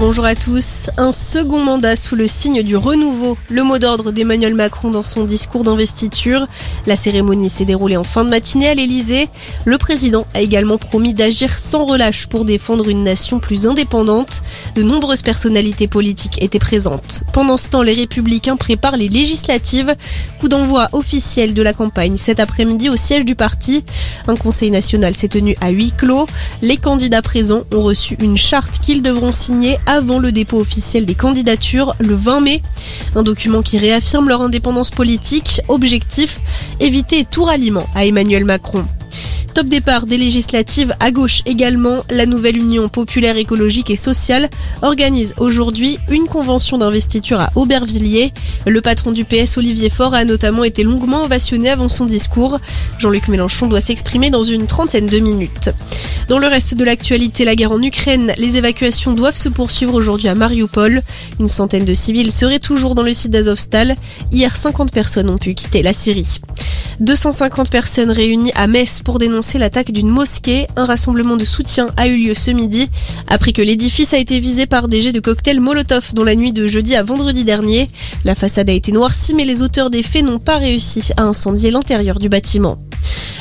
Bonjour à tous. Un second mandat sous le signe du renouveau, le mot d'ordre d'Emmanuel Macron dans son discours d'investiture. La cérémonie s'est déroulée en fin de matinée à l'Elysée. Le président a également promis d'agir sans relâche pour défendre une nation plus indépendante. De nombreuses personnalités politiques étaient présentes. Pendant ce temps, les républicains préparent les législatives. Coup d'envoi officiel de la campagne cet après-midi au siège du parti. Un conseil national s'est tenu à huis clos. Les candidats présents ont reçu une charte qu'ils devront signer avant le dépôt officiel des candidatures le 20 mai. Un document qui réaffirme leur indépendance politique. Objectif éviter tout ralliement à Emmanuel Macron. Top départ des législatives à gauche également, la nouvelle Union populaire écologique et sociale organise aujourd'hui une convention d'investiture à Aubervilliers. Le patron du PS, Olivier Faure, a notamment été longuement ovationné avant son discours. Jean-Luc Mélenchon doit s'exprimer dans une trentaine de minutes. Dans le reste de l'actualité, la guerre en Ukraine, les évacuations doivent se poursuivre aujourd'hui à Mariupol. Une centaine de civils seraient toujours dans le site d'Azovstal. Hier, 50 personnes ont pu quitter la Syrie. 250 personnes réunies à Metz pour dénoncer l'attaque d'une mosquée. Un rassemblement de soutien a eu lieu ce midi après que l'édifice a été visé par des jets de cocktails Molotov dans la nuit de jeudi à vendredi dernier. La façade a été noircie mais les auteurs des faits n'ont pas réussi à incendier l'intérieur du bâtiment.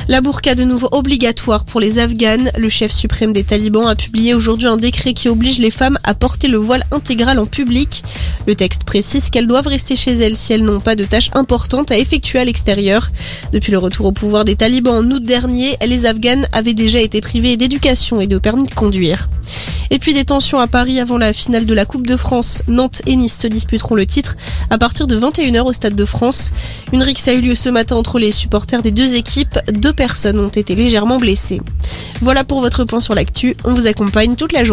La burqa de nouveau obligatoire pour les Afghanes. Le chef suprême des talibans a publié aujourd'hui un décret qui oblige les femmes à porter le voile intégral en public. Le texte précise qu'elles doivent rester chez elles si elles n'ont pas de tâches importantes à effectuer à l'extérieur. Depuis le retour au pouvoir des talibans en août dernier, les Afghanes avaient déjà été privées d'éducation et de permis de conduire. Et puis des tensions à Paris avant la finale de la Coupe de France. Nantes et Nice se disputeront le titre à partir de 21h au Stade de France. Une rixe a eu lieu ce matin entre les supporters des deux équipes. Personnes ont été légèrement blessées. Voilà pour votre point sur l'actu. On vous accompagne toute la journée.